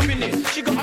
She got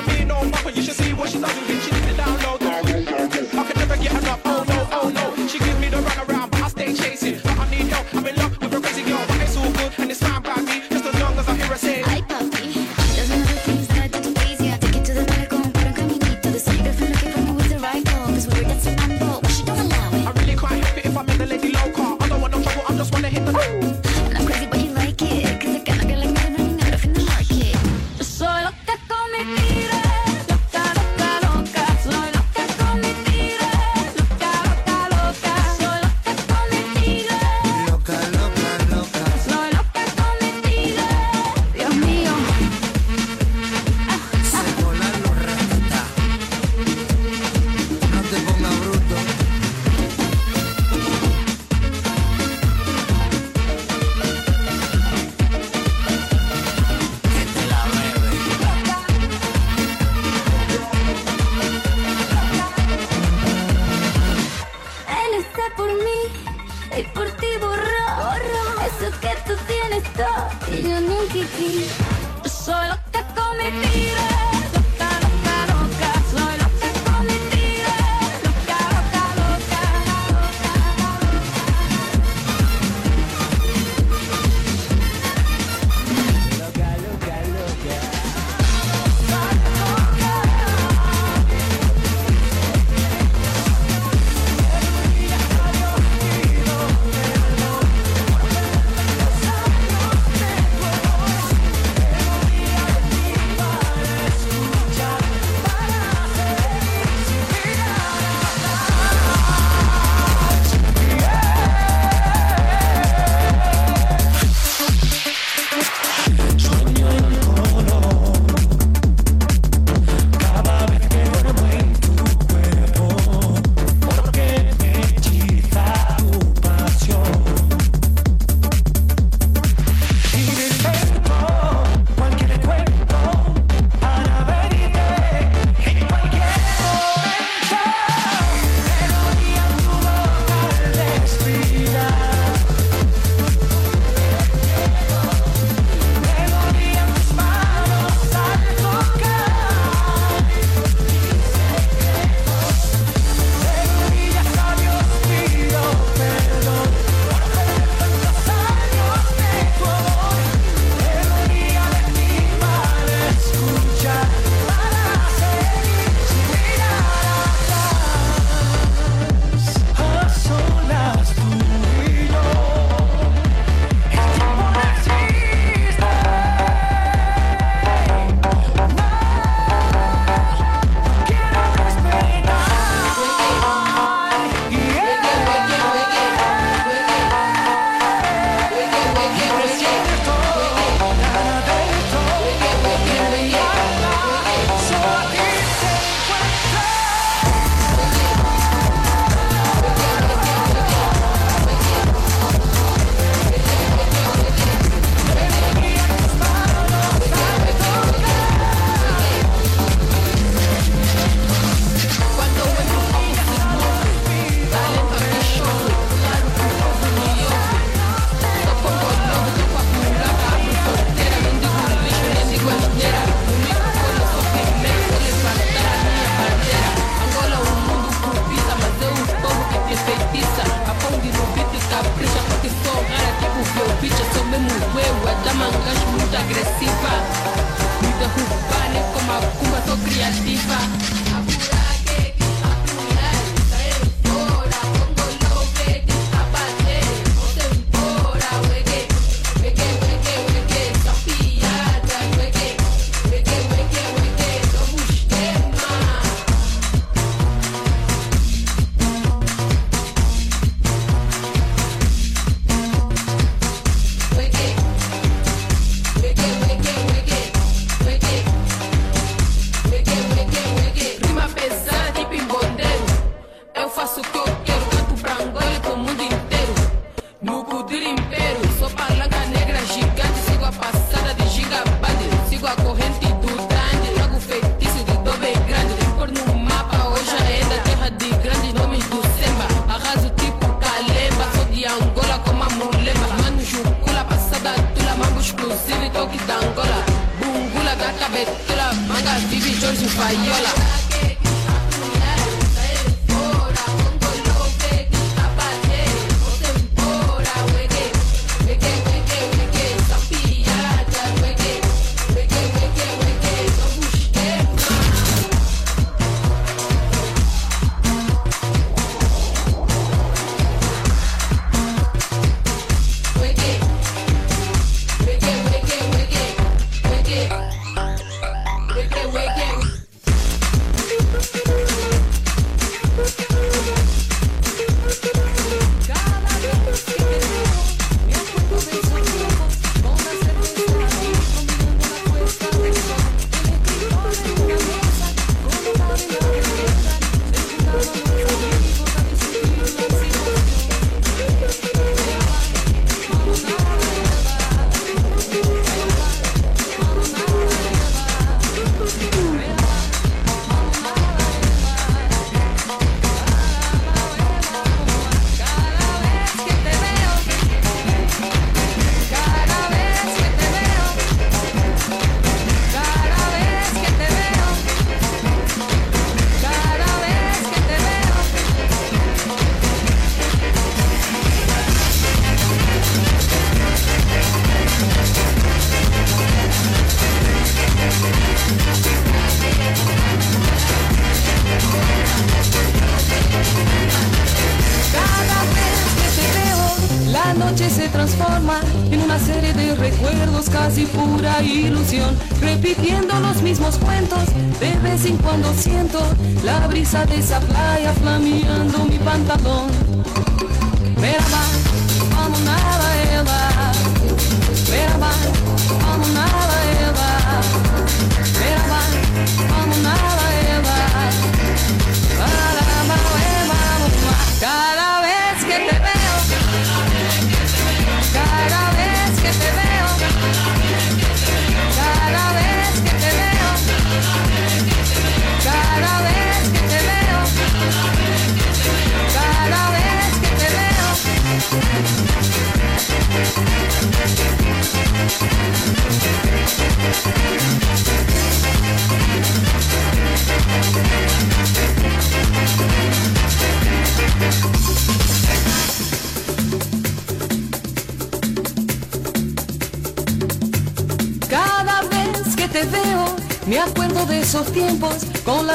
dessa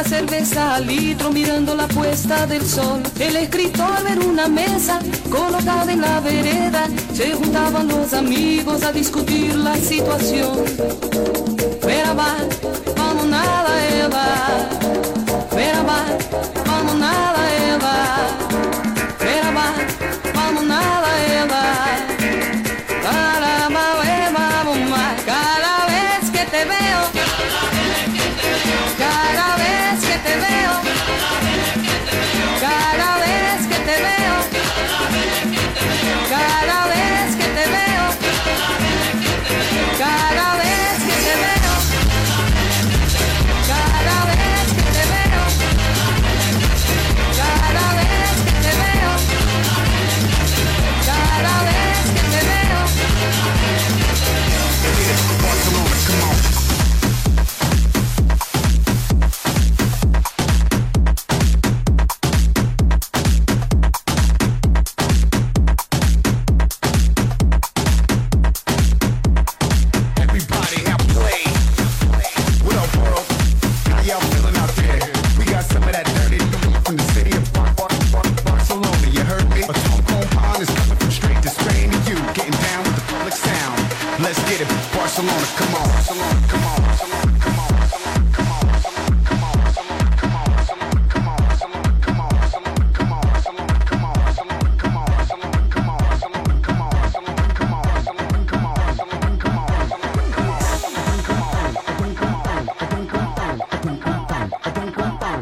cerveza al litro mirando la puesta del sol. El escritor en una mesa colocada en la vereda. Se juntaban los amigos a discutir la situación. Verá va, vamos nada, Eva.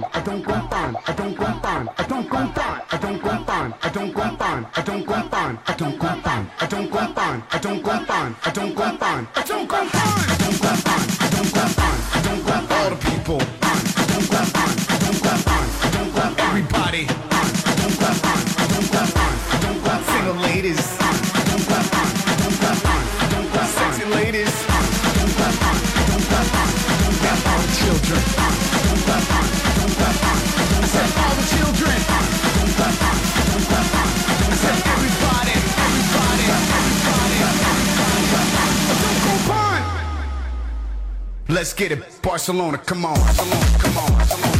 comprendre, I don't comprendre, I don't comprendre, I don't comprendre, I don't comprendre, I don't comprendre, I don't comprendre, I don't comprendre, I don't comprendre, I don't comprendre, I don't comprendre, I don't comprendre. Let's get it. Barcelona, come on, come on, come on, come on.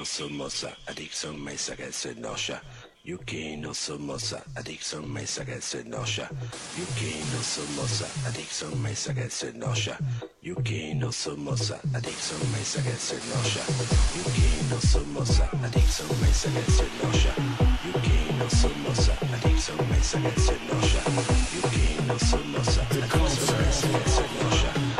No sumosa, addiction me sagesse nosha. Yuki no sumosa, addiction me sagesse nosha. Yuki no sumosa, addiction me sagesse nosha. Yuki no sumosa, addiction me sagesse nosha. Yuki no sumosa, addiction me sagesse nosha. Yuki no sumosa, addiction me sagesse nosha. Yuki no sumosa, addiction me sagesse nosha. Yuki